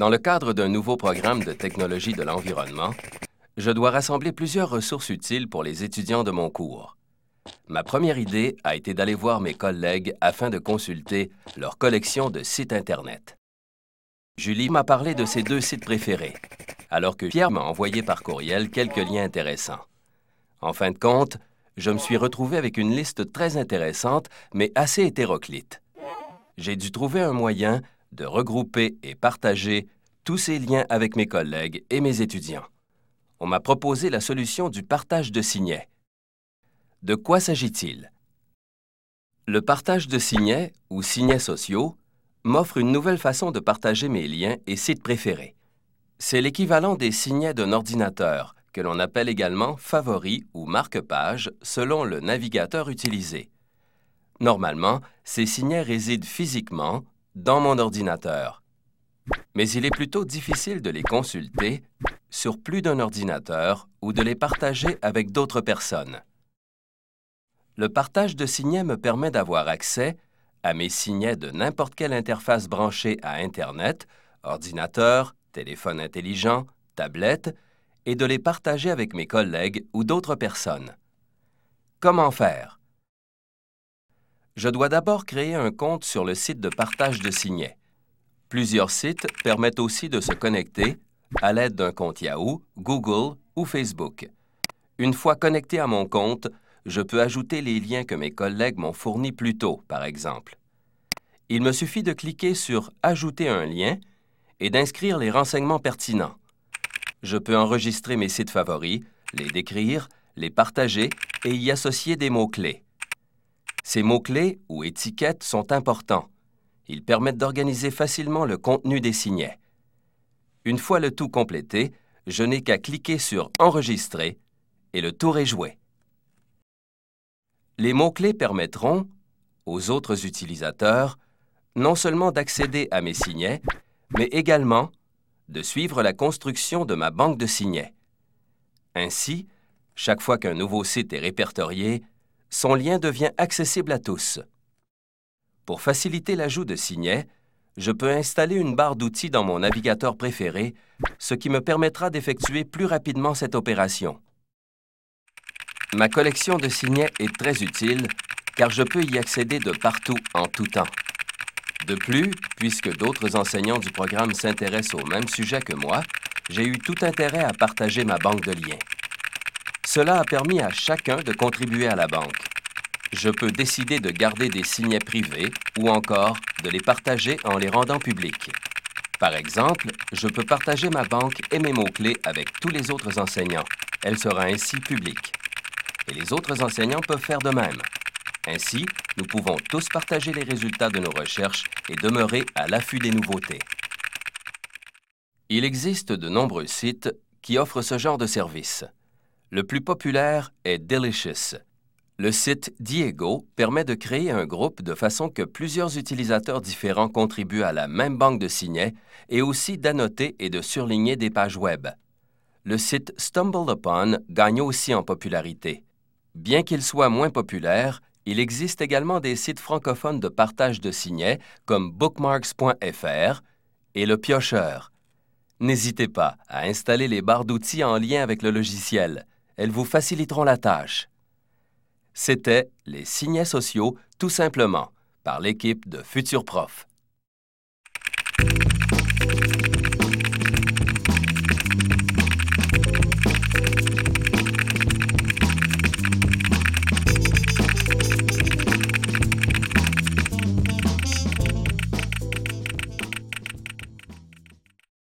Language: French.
Dans le cadre d'un nouveau programme de technologie de l'environnement, je dois rassembler plusieurs ressources utiles pour les étudiants de mon cours. Ma première idée a été d'aller voir mes collègues afin de consulter leur collection de sites Internet. Julie m'a parlé de ses deux sites préférés, alors que Pierre m'a envoyé par courriel quelques liens intéressants. En fin de compte, je me suis retrouvé avec une liste très intéressante, mais assez hétéroclite. J'ai dû trouver un moyen de regrouper et partager tous ces liens avec mes collègues et mes étudiants. On m'a proposé la solution du partage de signets. De quoi s'agit-il? Le partage de signets ou signets sociaux m'offre une nouvelle façon de partager mes liens et sites préférés. C'est l'équivalent des signets d'un ordinateur, que l'on appelle également favoris ou marque-page selon le navigateur utilisé. Normalement, ces signets résident physiquement dans mon ordinateur. Mais il est plutôt difficile de les consulter sur plus d'un ordinateur ou de les partager avec d'autres personnes. Le partage de signets me permet d'avoir accès à mes signets de n'importe quelle interface branchée à Internet, ordinateur, téléphone intelligent, tablette, et de les partager avec mes collègues ou d'autres personnes. Comment faire? Je dois d'abord créer un compte sur le site de partage de signets. Plusieurs sites permettent aussi de se connecter à l'aide d'un compte Yahoo, Google ou Facebook. Une fois connecté à mon compte, je peux ajouter les liens que mes collègues m'ont fournis plus tôt, par exemple. Il me suffit de cliquer sur Ajouter un lien et d'inscrire les renseignements pertinents. Je peux enregistrer mes sites favoris, les décrire, les partager et y associer des mots-clés. Ces mots-clés ou étiquettes sont importants. Ils permettent d'organiser facilement le contenu des signets. Une fois le tout complété, je n'ai qu'à cliquer sur Enregistrer et le tour est joué. Les mots-clés permettront aux autres utilisateurs non seulement d'accéder à mes signets, mais également de suivre la construction de ma banque de signets. Ainsi, chaque fois qu'un nouveau site est répertorié, son lien devient accessible à tous. Pour faciliter l'ajout de signets, je peux installer une barre d'outils dans mon navigateur préféré, ce qui me permettra d'effectuer plus rapidement cette opération. Ma collection de signets est très utile car je peux y accéder de partout en tout temps. De plus, puisque d'autres enseignants du programme s'intéressent au même sujet que moi, j'ai eu tout intérêt à partager ma banque de liens. Cela a permis à chacun de contribuer à la banque. Je peux décider de garder des signets privés ou encore de les partager en les rendant publics. Par exemple, je peux partager ma banque et mes mots-clés avec tous les autres enseignants. Elle sera ainsi publique. Et les autres enseignants peuvent faire de même. Ainsi, nous pouvons tous partager les résultats de nos recherches et demeurer à l'affût des nouveautés. Il existe de nombreux sites qui offrent ce genre de service. Le plus populaire est Delicious. Le site Diego permet de créer un groupe de façon que plusieurs utilisateurs différents contribuent à la même banque de signets et aussi d'annoter et de surligner des pages web. Le site StumbleUpon gagne aussi en popularité. Bien qu'il soit moins populaire, il existe également des sites francophones de partage de signets comme bookmarks.fr et le piocheur. N'hésitez pas à installer les barres d'outils en lien avec le logiciel. Elles vous faciliteront la tâche. C'était les signets sociaux tout simplement par l'équipe de Futur Prof.